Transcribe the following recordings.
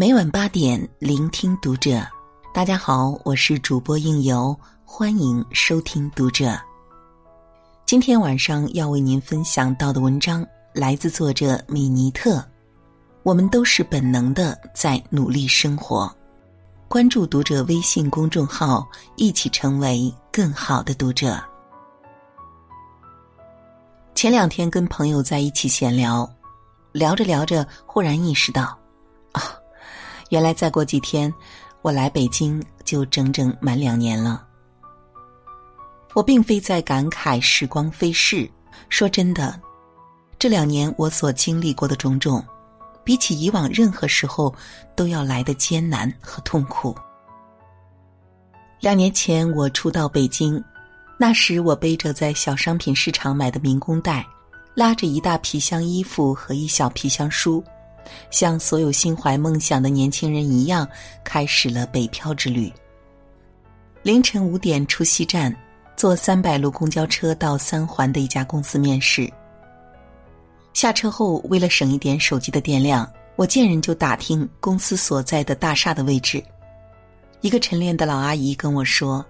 每晚八点，聆听读者。大家好，我是主播应由，欢迎收听读者。今天晚上要为您分享到的文章来自作者米尼特。我们都是本能的在努力生活。关注读者微信公众号，一起成为更好的读者。前两天跟朋友在一起闲聊，聊着聊着，忽然意识到，原来再过几天，我来北京就整整满两年了。我并非在感慨时光飞逝，说真的，这两年我所经历过的种种，比起以往任何时候都要来的艰难和痛苦。两年前我初到北京。那时我背着在小商品市场买的民工袋，拉着一大皮箱衣服和一小皮箱书，像所有心怀梦想的年轻人一样，开始了北漂之旅。凌晨五点出西站，坐三百路公交车到三环的一家公司面试。下车后，为了省一点手机的电量，我见人就打听公司所在的大厦的位置。一个晨练的老阿姨跟我说。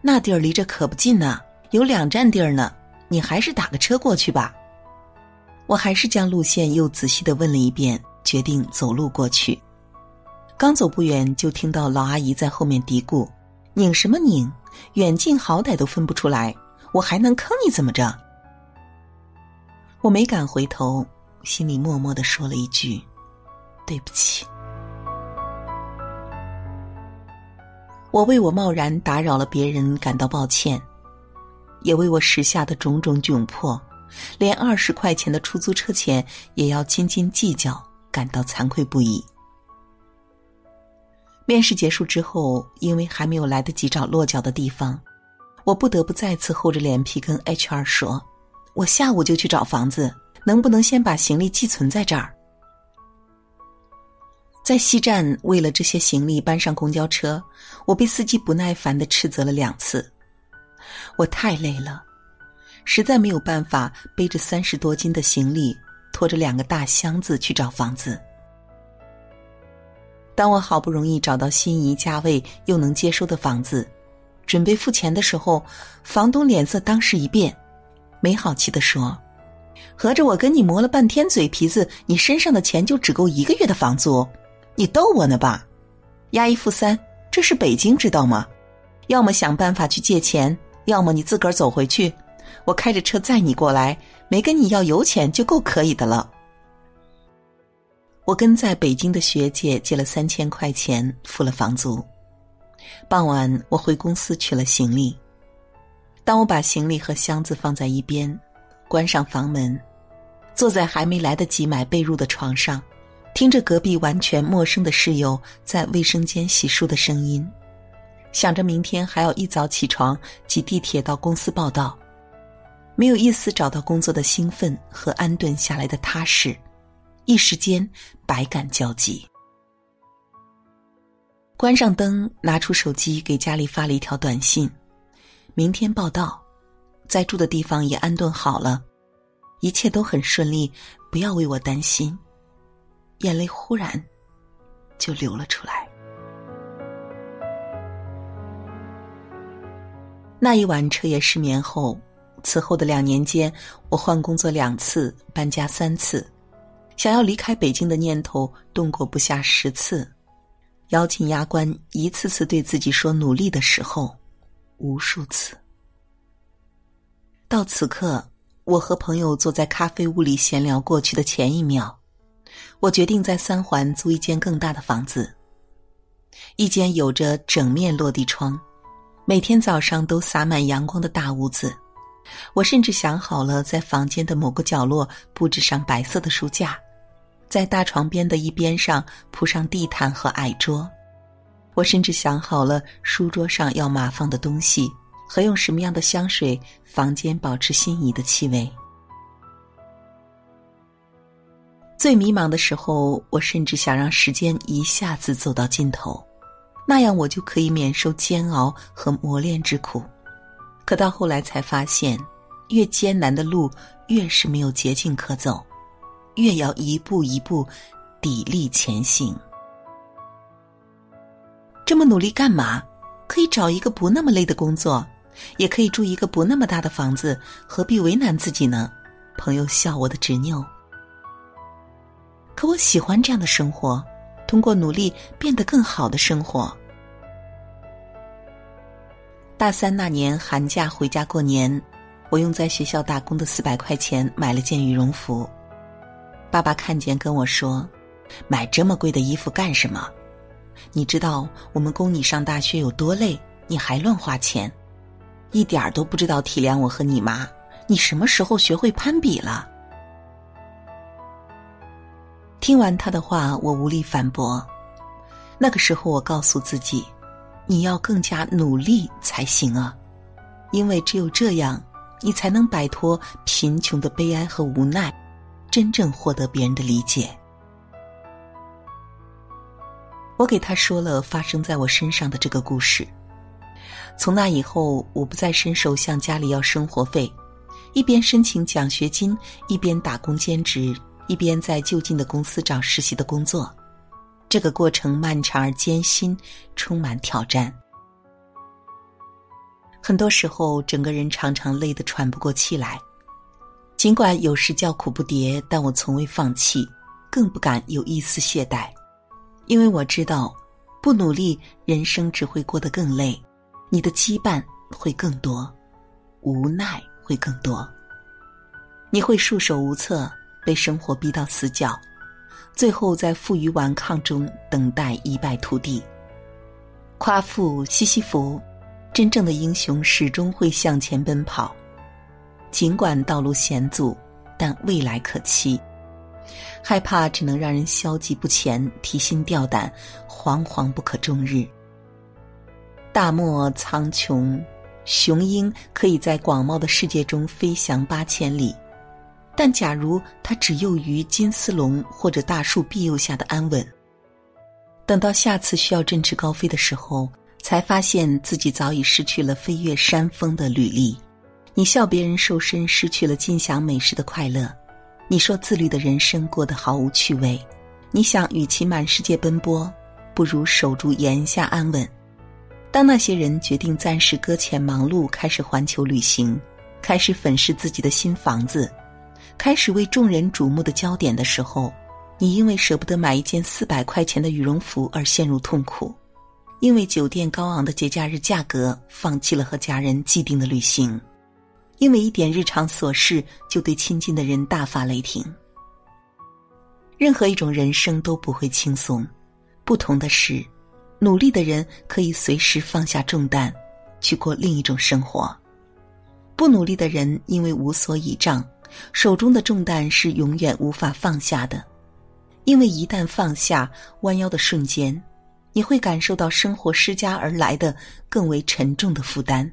那地儿离这可不近呢，有两站地儿呢。你还是打个车过去吧。我还是将路线又仔细的问了一遍，决定走路过去。刚走不远，就听到老阿姨在后面嘀咕：“拧什么拧？远近好歹都分不出来，我还能坑你怎么着？”我没敢回头，心里默默的说了一句：“对不起。”我为我贸然打扰了别人感到抱歉，也为我时下的种种窘迫，连二十块钱的出租车钱也要斤斤计较，感到惭愧不已。面试结束之后，因为还没有来得及找落脚的地方，我不得不再次厚着脸皮跟 HR 说：“我下午就去找房子，能不能先把行李寄存在这儿？”在西站，为了这些行李搬上公交车，我被司机不耐烦的斥责了两次。我太累了，实在没有办法背着三十多斤的行李，拖着两个大箱子去找房子。当我好不容易找到心仪价位又能接收的房子，准备付钱的时候，房东脸色当时一变，没好气的说：“合着我跟你磨了半天嘴皮子，你身上的钱就只够一个月的房租？”你逗我呢吧？押一付三，这是北京知道吗？要么想办法去借钱，要么你自个儿走回去，我开着车载你过来，没跟你要油钱就够可以的了。我跟在北京的学姐借了三千块钱，付了房租。傍晚，我回公司取了行李。当我把行李和箱子放在一边，关上房门，坐在还没来得及买被褥的床上。听着隔壁完全陌生的室友在卫生间洗漱的声音，想着明天还要一早起床挤地铁到公司报道，没有一丝找到工作的兴奋和安顿下来的踏实，一时间百感交集。关上灯，拿出手机给家里发了一条短信：“明天报道，在住的地方也安顿好了，一切都很顺利，不要为我担心。”眼泪忽然就流了出来。那一晚彻夜失眠后，此后的两年间，我换工作两次，搬家三次，想要离开北京的念头动过不下十次，咬紧牙关，一次次对自己说努力的时候，无数次。到此刻，我和朋友坐在咖啡屋里闲聊过去的前一秒。我决定在三环租一间更大的房子，一间有着整面落地窗，每天早上都洒满阳光的大屋子。我甚至想好了，在房间的某个角落布置上白色的书架，在大床边的一边上铺上地毯和矮桌。我甚至想好了书桌上要码放的东西和用什么样的香水，房间保持心仪的气味。最迷茫的时候，我甚至想让时间一下子走到尽头，那样我就可以免受煎熬和磨练之苦。可到后来才发现，越艰难的路越是没有捷径可走，越要一步一步砥砺前行。这么努力干嘛？可以找一个不那么累的工作，也可以住一个不那么大的房子，何必为难自己呢？朋友笑我的执拗。可我喜欢这样的生活，通过努力变得更好的生活。大三那年寒假回家过年，我用在学校打工的四百块钱买了件羽绒服。爸爸看见跟我说：“买这么贵的衣服干什么？你知道我们供你上大学有多累，你还乱花钱，一点儿都不知道体谅我和你妈。你什么时候学会攀比了？”听完他的话，我无力反驳。那个时候，我告诉自己。你要更加努力才行啊，因为只有这样，你才能摆脱贫穷的悲哀和无奈，真正获得别人的理解。我给他说了发生在我身上的这个故事。从那以后，我不再伸手向家里要生活费，一边申请奖学金，一边打工兼职，一边在就近的公司找实习的工作。这个过程漫长而艰辛，充满挑战。很多时候，整个人常常累得喘不过气来。尽管有时叫苦不迭，但我从未放弃，更不敢有一丝懈怠，因为我知道，不努力，人生只会过得更累，你的羁绊会更多，无奈会更多，你会束手无策，被生活逼到死角。最后，在负隅顽抗中等待一败涂地。夸父西西弗，真正的英雄始终会向前奔跑，尽管道路险阻，但未来可期。害怕只能让人消极不前，提心吊胆，惶惶不可终日。大漠苍穹，雄鹰可以在广袤的世界中飞翔八千里。但假如他只囿于金丝笼或者大树庇佑下的安稳，等到下次需要振翅高飞的时候，才发现自己早已失去了飞越山峰的履历。你笑别人瘦身失去了尽享美食的快乐，你说自律的人生过得毫无趣味。你想与其满世界奔波，不如守住檐下安稳。当那些人决定暂时搁浅忙碌，开始环球旅行，开始粉饰自己的新房子。开始为众人瞩目的焦点的时候，你因为舍不得买一件四百块钱的羽绒服而陷入痛苦；因为酒店高昂的节假日价格，放弃了和家人既定的旅行；因为一点日常琐事就对亲近的人大发雷霆。任何一种人生都不会轻松，不同的是，努力的人可以随时放下重担，去过另一种生活；不努力的人因为无所倚仗。手中的重担是永远无法放下的，因为一旦放下，弯腰的瞬间，你会感受到生活施加而来的更为沉重的负担，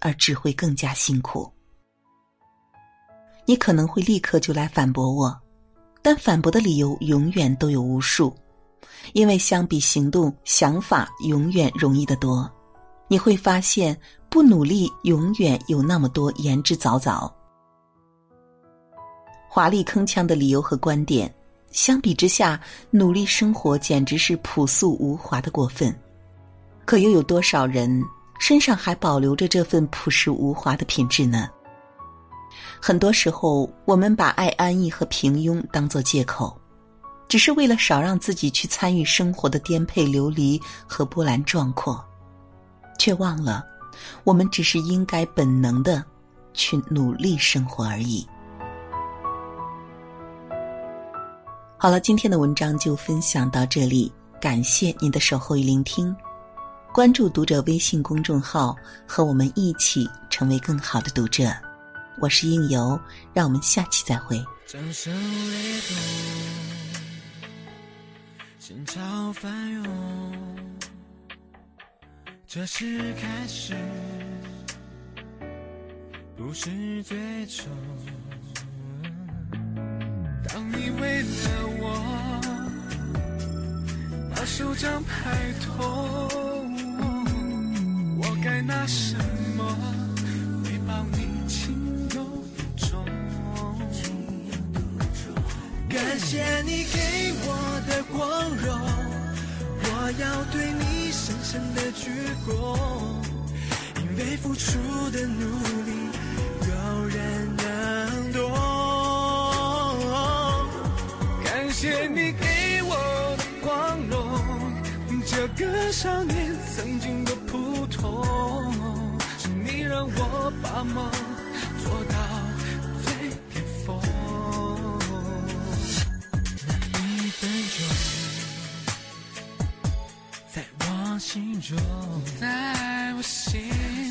而只会更加辛苦。你可能会立刻就来反驳我，但反驳的理由永远都有无数，因为相比行动，想法永远容易得多。你会发现，不努力永远有那么多言之凿凿。华丽铿锵的理由和观点，相比之下，努力生活简直是朴素无华的过分。可又有多少人身上还保留着这份朴实无华的品质呢？很多时候，我们把爱安逸和平庸当作借口，只是为了少让自己去参与生活的颠沛流离和波澜壮阔，却忘了，我们只是应该本能的去努力生活而已。好了，今天的文章就分享到这里，感谢您的守候与聆听。关注读者微信公众号，和我们一起成为更好的读者。我是应由，让我们下期再会。掌声雷动心潮翻涌，这是开始，不是最终。你为了我把手掌拍痛，我该拿什么回报你情有独钟？感谢你给我的光荣。我要对你深深的鞠躬，因为付出的努力个少年曾经的普通，是你让我把梦做到最巅峰。那一分钟，在我心中，在我心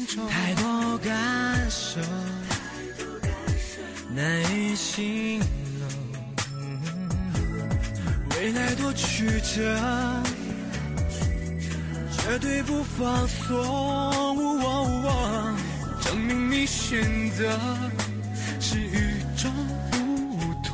中，太多感受，难以形容。未来多曲折，绝对不放松证明你选择是与众不同。